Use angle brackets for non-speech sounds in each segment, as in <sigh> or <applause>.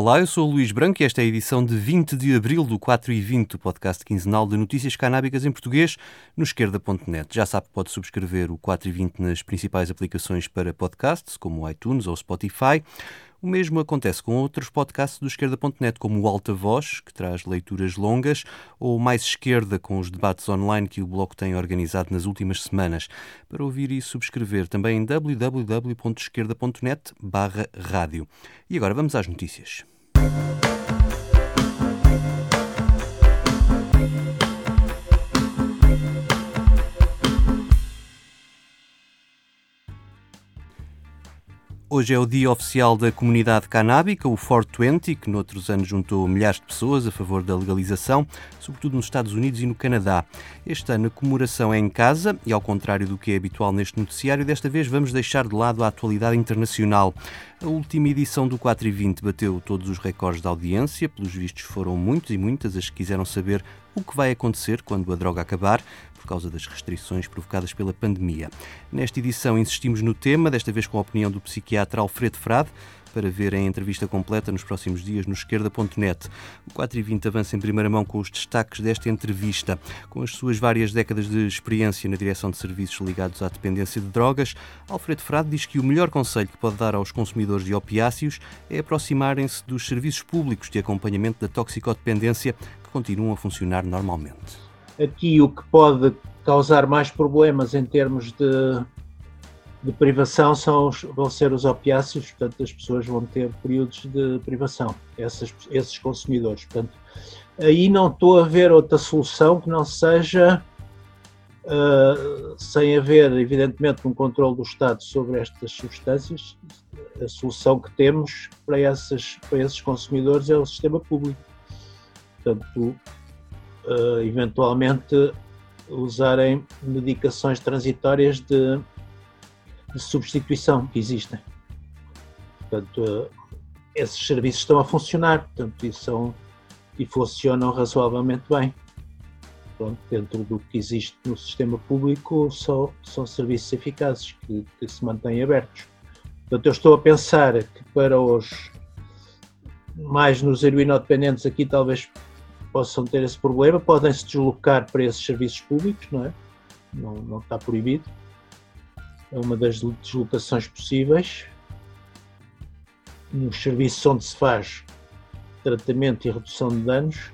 Olá, eu sou o Luís Branco e esta é a edição de 20 de abril do 4 e 20, o podcast quinzenal de notícias canábicas em português no esquerda.net. Já sabe que pode subscrever o 4 e 20 nas principais aplicações para podcasts, como o iTunes ou Spotify. O mesmo acontece com outros podcasts do esquerda.net, como o Alta Voz, que traz leituras longas, ou Mais Esquerda, com os debates online que o Bloco tem organizado nas últimas semanas. Para ouvir e subscrever também em www.esquerda.net rádio. E agora vamos às notícias. Hoje é o dia oficial da comunidade canábica, o 420, que noutros anos juntou milhares de pessoas a favor da legalização, sobretudo nos Estados Unidos e no Canadá. Este ano a comemoração é em casa e, ao contrário do que é habitual neste noticiário, desta vez vamos deixar de lado a atualidade internacional. A última edição do 4 e 20 bateu todos os recordes de audiência, pelos vistos foram muitos e muitas as que quiseram saber o que vai acontecer quando a droga acabar, causa das restrições provocadas pela pandemia. Nesta edição insistimos no tema, desta vez com a opinião do psiquiatra Alfredo Frade, para ver a entrevista completa nos próximos dias no esquerda.net. O 4 e 20 avança em primeira mão com os destaques desta entrevista. Com as suas várias décadas de experiência na direção de serviços ligados à dependência de drogas, Alfredo Frade diz que o melhor conselho que pode dar aos consumidores de opiáceos é aproximarem-se dos serviços públicos de acompanhamento da toxicodependência que continuam a funcionar normalmente. Aqui o que pode causar mais problemas em termos de, de privação são os, vão ser os opiáceos, portanto as pessoas vão ter períodos de privação, essas, esses consumidores. Portanto, aí não estou a ver outra solução que não seja uh, sem haver, evidentemente, um controle do Estado sobre estas substâncias. A solução que temos para, essas, para esses consumidores é o sistema público. Portanto, uh, eventualmente usarem medicações transitórias de, de substituição que existem. Portanto, uh, esses serviços estão a funcionar, portanto, e, são, e funcionam razoavelmente bem. Pronto, dentro do que existe no sistema público, só, são serviços eficazes que, que se mantêm abertos. Portanto, eu estou a pensar que para os mais nos heroinodependentes aqui talvez possam ter esse problema, podem se deslocar para esses serviços públicos, não é? Não, não está proibido. É uma das deslocações possíveis. Nos serviços onde se faz tratamento e redução de danos,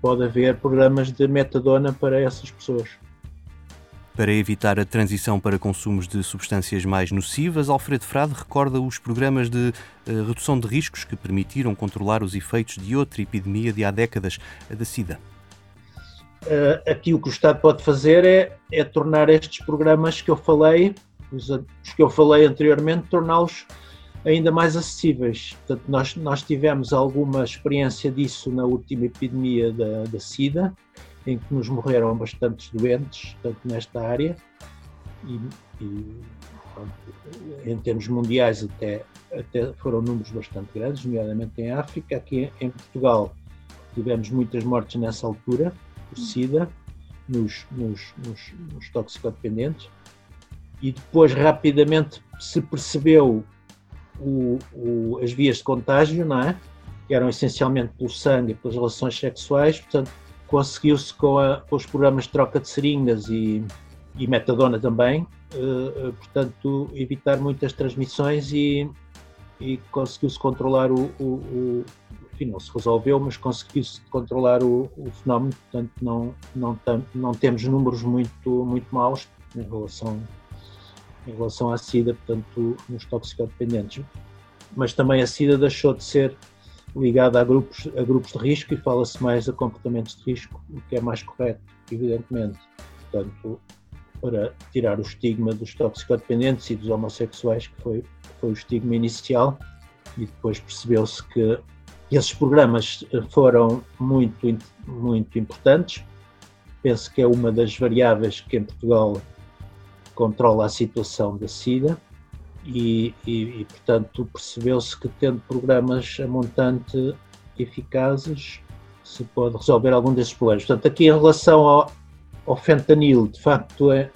pode haver programas de metadona para essas pessoas. Para evitar a transição para consumos de substâncias mais nocivas, Alfredo Frade recorda os programas de uh, redução de riscos que permitiram controlar os efeitos de outra epidemia de há décadas, a da SIDA. Uh, aqui o que o Estado pode fazer é, é tornar estes programas que eu falei, os, os que eu falei anteriormente, torná-los ainda mais acessíveis. Portanto, nós, nós tivemos alguma experiência disso na última epidemia da, da SIDA, em que nos morreram bastantes doentes, tanto nesta área, e, e em termos mundiais até, até foram números bastante grandes, nomeadamente em África. Aqui em Portugal tivemos muitas mortes nessa altura, por SIDA, nos, nos, nos, nos toxicodependentes, e depois rapidamente se percebeu o, o, as vias de contágio, não é? que eram essencialmente pelo sangue e pelas relações sexuais, portanto conseguiu-se com, com, os programas de troca de seringas e, e metadona também, uh, portanto, evitar muitas transmissões e, e conseguiu-se controlar o, o, o, Enfim, não se resolveu, mas conseguiu-se controlar o, o, fenómeno, portanto, não, não, tam, não temos números muito, muito maus em relação, em relação à SIDA, portanto, nos toxicodependentes. Mas também a SIDA deixou de ser ligada a grupos, a grupos de risco e fala-se mais a comportamentos de risco, o que é mais correto, evidentemente. Portanto, para tirar o estigma dos toxicodependentes e dos homossexuais, que foi, foi o estigma inicial, e depois percebeu-se que esses programas foram muito, muito importantes. Penso que é uma das variáveis que em Portugal controla a situação da SIDA e, e, e portanto, percebeu-se que tendo programas a montante eficazes se pode resolver algum desses problemas. Portanto, aqui em relação ao, ao fentanil, de facto, é,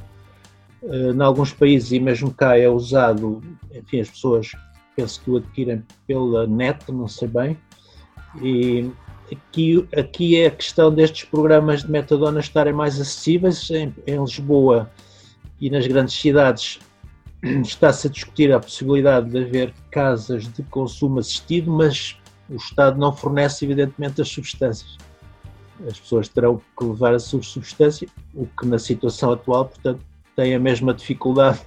eh, em alguns países e mesmo cá é usado, enfim, as pessoas penso que o adquirem pela net, não sei bem. E aqui, aqui é a questão destes programas de metadona estarem mais acessíveis. Em, em Lisboa e nas grandes cidades está-se a discutir a possibilidade de haver casas de consumo assistido, mas o Estado não fornece, evidentemente, as substâncias. As pessoas terão que levar a sua substância, o que na situação atual, portanto, tem a mesma dificuldade.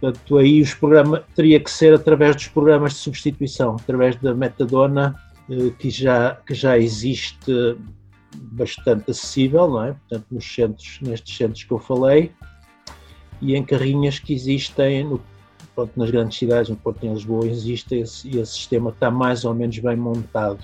Portanto, aí os programas teria que ser através dos programas de substituição, através da metadona, eh, que já, que já existe bastante acessível, não é? Portanto, nos centros, nestes centros que eu falei, e em carrinhas que existem no, pronto, nas grandes cidades, no Porto e em Lisboa, existe esse, e esse sistema está mais ou menos bem montado.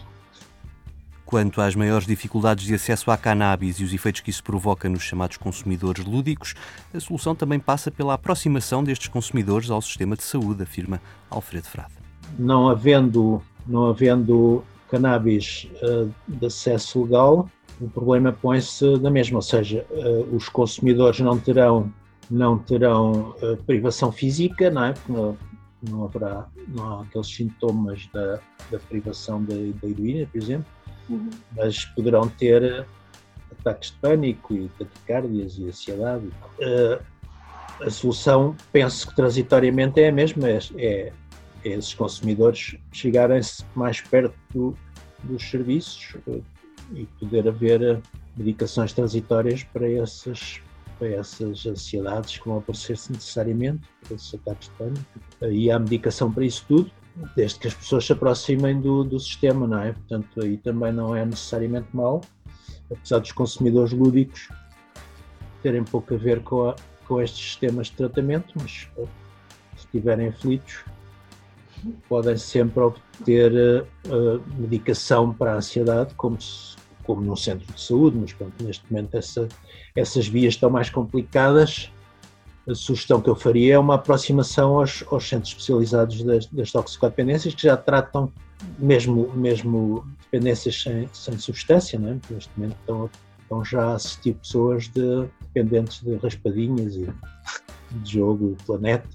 Quanto às maiores dificuldades de acesso à cannabis e os efeitos que isso provoca nos chamados consumidores lúdicos, a solução também passa pela aproximação destes consumidores ao sistema de saúde, afirma Alfredo Frade. Não havendo, não havendo cannabis uh, de acesso legal, o problema põe-se na mesma, ou seja, uh, os consumidores não terão, não terão uh, privação física, não é? Porque não, não haverá não há aqueles sintomas da, da privação da, da heroína, por exemplo, uhum. mas poderão ter ataques de pânico e taquicardias e ansiedade. Uh, a solução, penso que transitoriamente é a mesma, é, é, é esses consumidores chegarem-se mais perto do, dos serviços uh, e poder haver medicações transitórias para essas, para essas ansiedades que vão aparecer-se necessariamente, para esses ataques de pânico. E há medicação para isso tudo desde que as pessoas se aproximem do, do sistema, não é? Portanto, aí também não é necessariamente mau, apesar dos consumidores lúdicos terem pouco a ver com, a, com estes sistemas de tratamento, mas se estiverem aflitos, podem sempre obter uh, medicação para a ansiedade, como, se, como num centro de saúde, mas pronto, neste momento essa, essas vias estão mais complicadas a sugestão que eu faria é uma aproximação aos, aos centros especializados das, das toxicodependências que já tratam mesmo, mesmo dependências sem, sem substância, não é? neste momento estão, estão já a assistir pessoas de, dependentes de raspadinhas e de jogo planeta.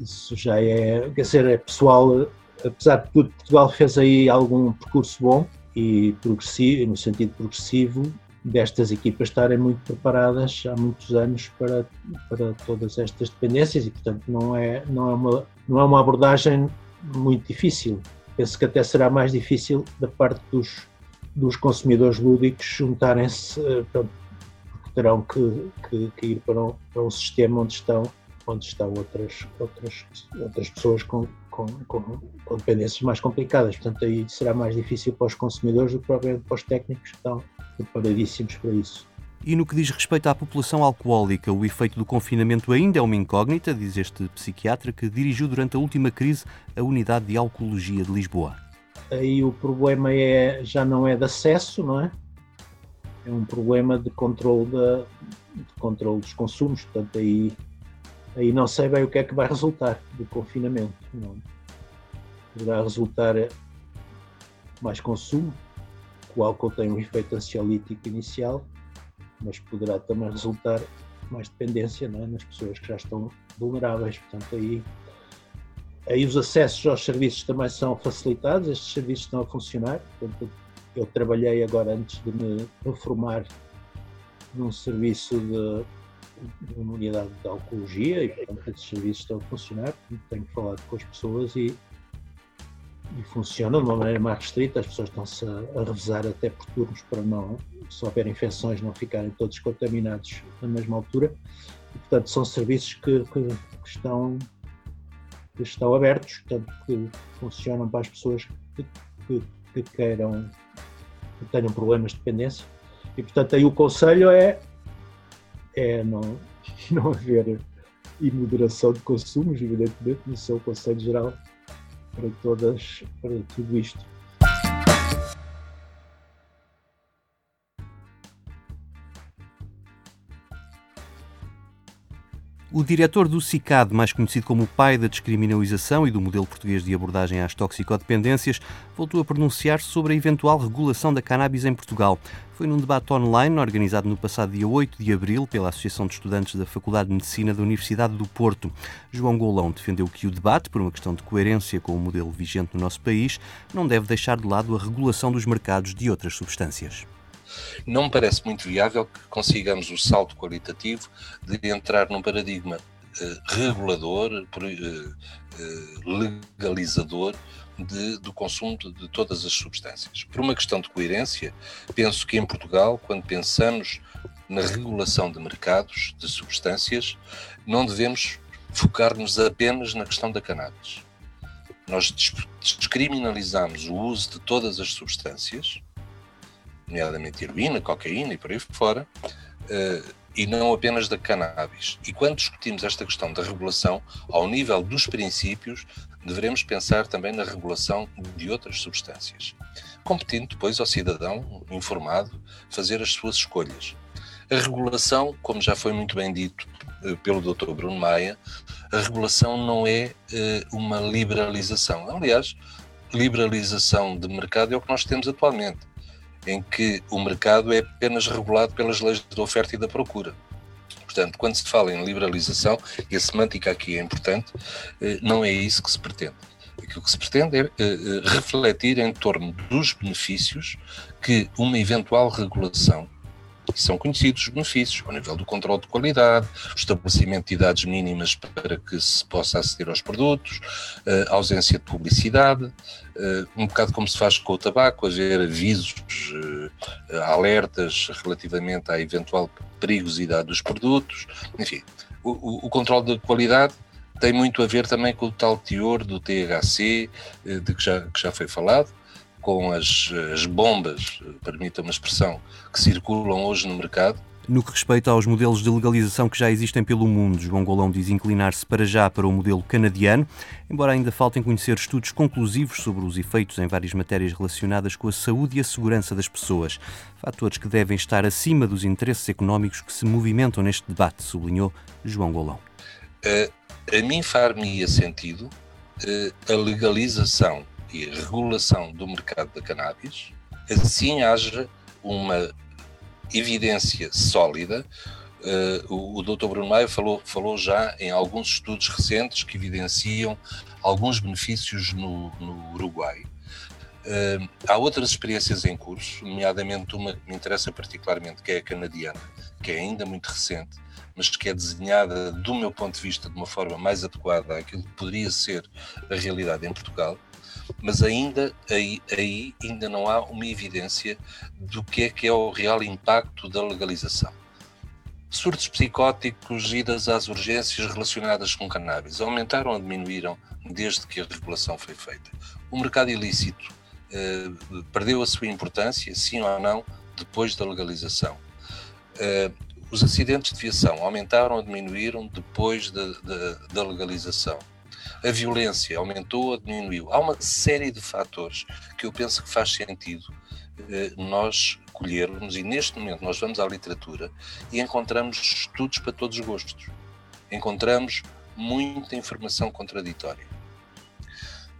Isso já é, quer dizer, é pessoal, apesar de tudo, Portugal fez aí algum percurso bom e progressivo, no sentido progressivo, destas equipas estarem muito preparadas há muitos anos para, para todas estas dependências e, portanto, não é, não, é uma, não é uma abordagem muito difícil. Penso que até será mais difícil da parte dos, dos consumidores lúdicos juntarem-se, eh, porque terão que, que, que ir para um, para um sistema onde estão onde estão outras, outras, outras pessoas com, com, com, com, dependências mais complicadas. Portanto, aí será mais difícil para os consumidores do que propriamente para os técnicos que estão preparadíssimos para isso. E no que diz respeito à população alcoólica, o efeito do confinamento ainda é uma incógnita, diz este psiquiatra que dirigiu durante a última crise a unidade de alcoologia de Lisboa. Aí o problema é, já não é de acesso, não é? É um problema de controle, de, de controle dos consumos, portanto aí, aí não sei bem o que é que vai resultar do confinamento. Não. Poderá resultar mais consumo, o álcool tem um efeito ansiolítico inicial, mas poderá também resultar mais dependência é? nas pessoas que já estão vulneráveis. Portanto, aí, aí os acessos aos serviços também são facilitados, estes serviços estão a funcionar. Portanto, eu trabalhei agora antes de me reformar num serviço de, uma unidade de alcoologia e, portanto, esses serviços estão a funcionar. Tenho falado com as pessoas e e funciona de uma maneira mais restrita, as pessoas estão-se a, a revezar até por turnos para não, se houver infecções, não ficarem todos contaminados na mesma altura. E, portanto, são serviços que, que, que estão, que estão abertos, portanto, que funcionam para as pessoas que, que, que queiram, que tenham problemas de dependência. E, portanto, aí o conselho é, é não, <laughs> não haver imoderação de consumos, evidentemente, isso é o conselho geral para todas, para tudo isto. O diretor do CICAD, mais conhecido como o pai da descriminalização e do modelo português de abordagem às toxicodependências, voltou a pronunciar-se sobre a eventual regulação da cannabis em Portugal. Foi num debate online organizado no passado dia 8 de abril pela Associação de Estudantes da Faculdade de Medicina da Universidade do Porto. João Golão defendeu que o debate, por uma questão de coerência com o modelo vigente no nosso país, não deve deixar de lado a regulação dos mercados de outras substâncias. Não me parece muito viável que consigamos o salto qualitativo de entrar num paradigma uh, regulador, uh, uh, legalizador de, do consumo de, de, todas as substâncias. Por uma questão de coerência, penso que em Portugal, quando pensamos na regulação de mercados de substâncias, não devemos focar-nos apenas na questão da cannabis. Nós descriminalizamos o uso de todas as substâncias, nomeadamente heroína, cocaína e por aí fora, uh, e não apenas da cannabis. E quando discutimos esta questão da regulação, ao nível dos princípios, devemos pensar também na regulação de outras substâncias, competindo depois ao cidadão informado fazer as suas escolhas. A regulação, como já foi muito bem dito uh, pelo Dr. Bruno Maia, a regulação não é uh, uma liberalização. Aliás, liberalização de mercado é o que nós temos atualmente em que o mercado é apenas regulado pelas leis da oferta e da procura. Portanto, quando se fala em liberalização, e a semântica aqui é importante, eh, não é isso que se pretende. Aquilo que se pretende é eh, eh, refletir em torno dos benefícios que uma eventual regulação e são conhecidos os benefícios ao nível do controle de qualidade, o estabelecimento de idades mínimas para que se possa aceder aos produtos, a ausência de publicidade, um bocado como se faz com o tabaco, haver avisos, alertas relativamente à eventual perigosidade dos produtos, enfim, o, o controle da qualidade tem muito a ver também com o tal teor do THC, de que já, que já foi falado, com as, as bombas, permita uma expressão, que circulam hoje no mercado. No que respeita aos modelos de legalização que já existem pelo mundo, João Golão diz inclinar-se para já para o modelo canadiano, embora ainda faltem conhecer estudos conclusivos sobre os efeitos em várias matérias relacionadas com a saúde e a segurança das pessoas. Fatores que devem estar acima dos interesses económicos que se movimentam neste debate, sublinhou João Golão. Uh, a mim far-me sentido uh, a legalização e regulação do mercado da cannabis, assim haja uma evidência sólida. Uh, o, o Dr. Bruno Maia falou, falou já em alguns estudos recentes que evidenciam alguns benefícios no, no Uruguai. Uh, há outras experiências em curso, nomeadamente uma que me interessa particularmente, que é a canadiana, que é ainda muito recente, mas que é desenhada, do meu ponto de vista, de uma forma mais adequada àquilo que poderia ser a realidade em Portugal, mas ainda aí, aí ainda não há uma evidência do que é que é o real impacto da legalização. Surtos psicóticos, idas às urgências relacionadas com cannabis, aumentaram ou diminuíram desde que a regulação foi feita? O mercado ilícito eh, perdeu a sua importância, sim ou não, depois da legalização? Eh, os acidentes de viação aumentaram ou diminuíram depois da, da, da legalização? A violência aumentou ou diminuiu. Há uma série de fatores que eu penso que faz sentido eh, nós colhermos, e neste momento nós vamos à literatura e encontramos estudos para todos os gostos. Encontramos muita informação contraditória.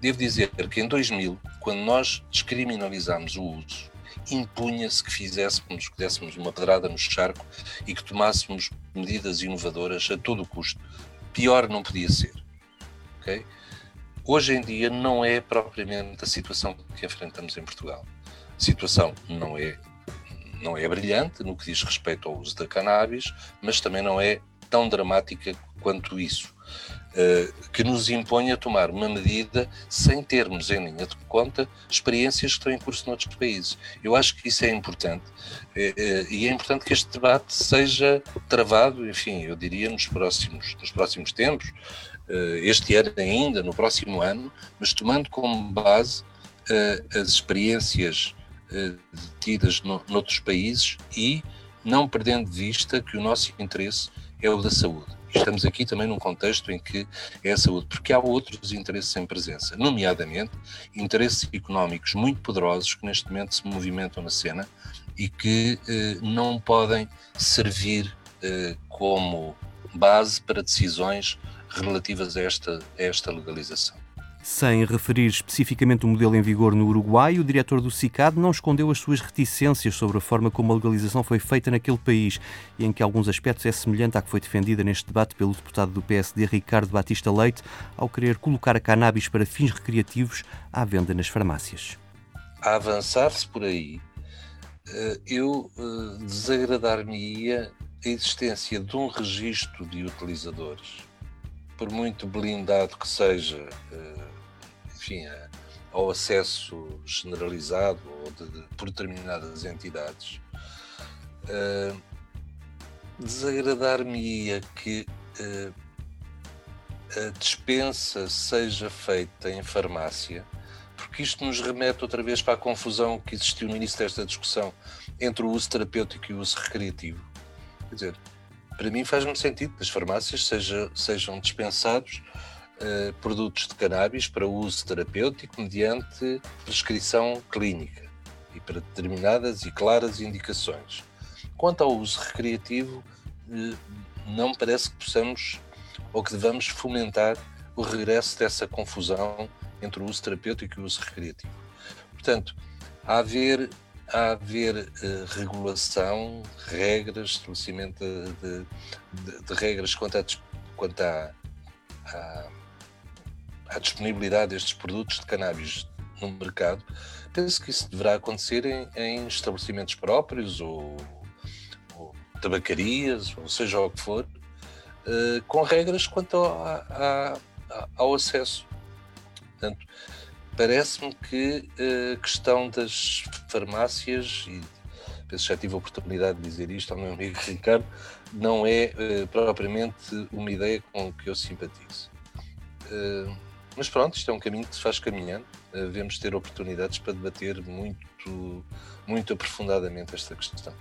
Devo dizer que em 2000, quando nós descriminalizámos o uso, impunha-se que fizéssemos, que dessemos uma pedrada no charco e que tomássemos medidas inovadoras a todo o custo. Pior não podia ser. Hoje em dia não é propriamente a situação que enfrentamos em Portugal. A situação não é, não é brilhante no que diz respeito ao uso da cannabis, mas também não é tão dramática quanto isso, uh, que nos impõe a tomar uma medida sem termos em linha de conta experiências que estão em curso noutros países. Eu acho que isso é importante uh, uh, e é importante que este debate seja travado, enfim, eu diria nos próximos, nos próximos tempos, eh, este ano ainda, no próximo ano, mas tomando como base uh, as experiências uh, tidas no, noutros países e não perdendo de vista que o nosso interesse é o da saúde. Estamos aqui também num contexto em que é a saúde, porque há outros interesses em presença, nomeadamente interesses económicos muito poderosos que neste momento se movimentam na cena e que não podem servir como base para decisões relativas a esta, a esta legalização. Sem referir especificamente o modelo em vigor no Uruguai, o diretor do CICAD não escondeu as suas reticências sobre a forma como a legalização foi feita naquele país e em que alguns aspectos é semelhante à que foi defendida neste debate pelo deputado do PSD Ricardo Batista Leite, ao querer colocar a cannabis para fins recreativos à venda nas farmácias. A avançar-se por aí, eh, eu eh, desagradar-me-ia a existência de um registro de utilizadores, por muito blindado que seja eh, enfim, ao acesso generalizado ou de, de, por determinadas entidades, uh, desagradar-me-ia que uh, a dispensa seja feita em farmácia, porque isto nos remete outra vez para a confusão que existiu no início desta discussão entre o uso terapêutico e o uso recreativo. Quer dizer, para mim faz-me sentido que as farmácias seja, sejam dispensados uh, produtos de cannabis para uso terapêutico mediante prescrição clínica e para determinadas e claras indicações. Quanto ao uso recreativo, uh, não parece que possamos ou que devamos fomentar o regresso dessa confusão entre o uso terapêutico e o uso recreativo. Portanto, a haver, a haver uh, regulação, regras, estabelecimento de, de, de, regras quanto, a, quanto à, à, à disponibilidade destes produtos de cannabis no mercado, penso que isso deverá acontecer em, em estabelecimentos próprios ou, ou, tabacarias, ou seja o que for, uh, com regras quanto a, a, ao acesso. Portanto, parece-me que eh, a questão das farmácias, e penso já tive a oportunidade de dizer isto ao meu amigo Ricardo, não é uh, propriamente uma ideia com que eu simpatizo. Uh, mas pronto, isto é um caminho que se faz caminhando. Devemos ter oportunidades para debater muito, muito aprofundadamente esta questão.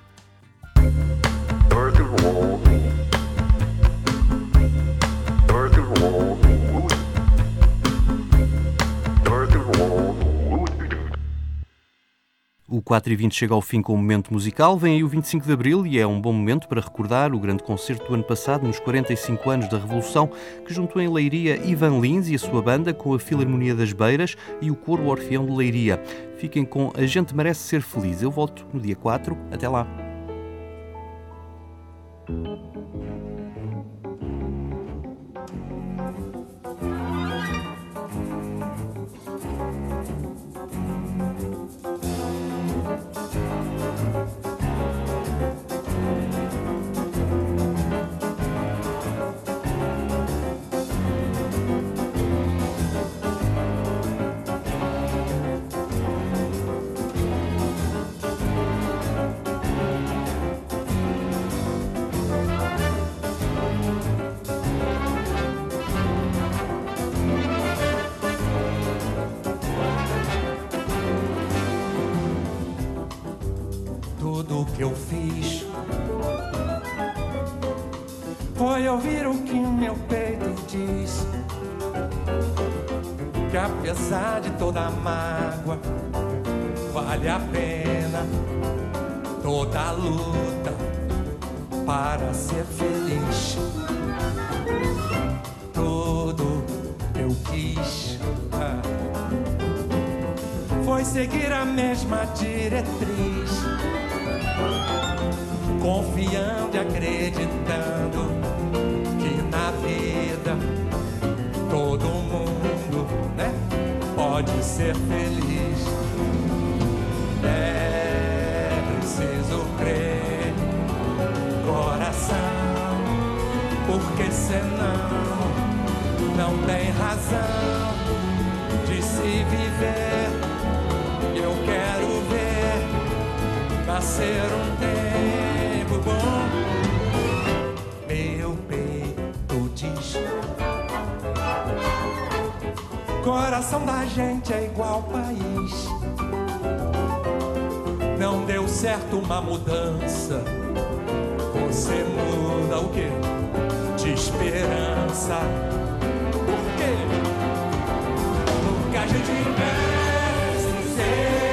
O 4 e 20 chega ao fim com o momento musical. Vem aí o 25 de Abril e é um bom momento para recordar o grande concerto do ano passado, nos 45 anos da Revolução, que juntou em Leiria Ivan Lins e a sua banda com a Filarmonia das Beiras e o Coro Orfeão de Leiria. Fiquem com A Gente Merece Ser Feliz. Eu volto no dia 4. Até lá. Apesar de toda a mágoa, vale a pena toda a luta para ser feliz. Tudo eu quis. Foi seguir a mesma diretriz. Confiando e acreditando que na vida pode ser feliz. É preciso crer, coração, porque senão não tem razão de se viver. Eu quero ver nascer um tempo bom. Meu peito diz: Coração da gente é igual país. Não deu certo uma mudança. Você muda o quê? De esperança. Por quê? Porque a gente merece ser.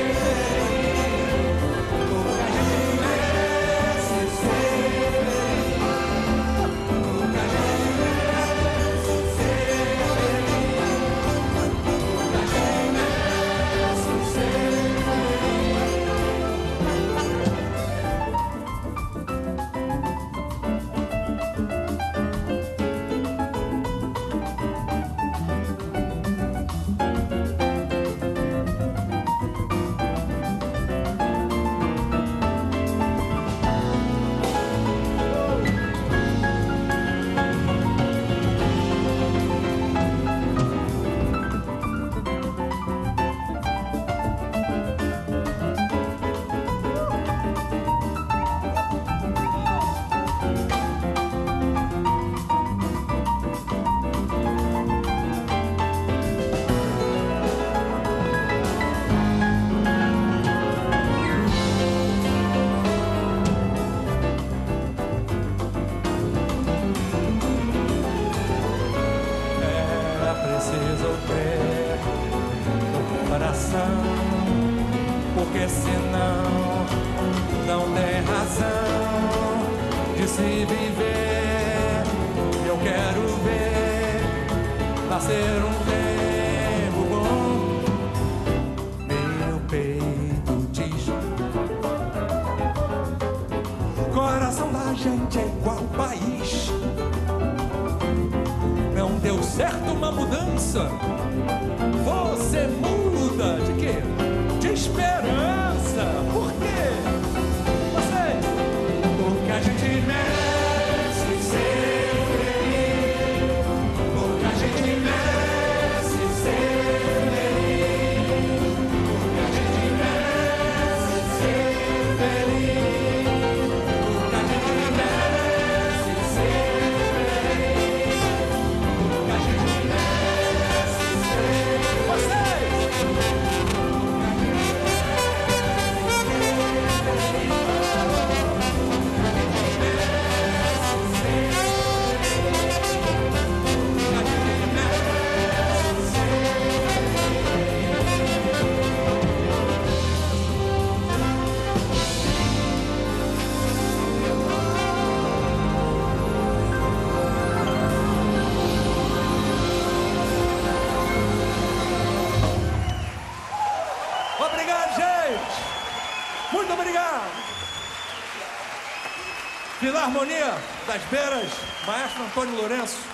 a gente é igual país. Não deu certo uma mudança, você muda. Peras, Maestro Antônio Lourenço.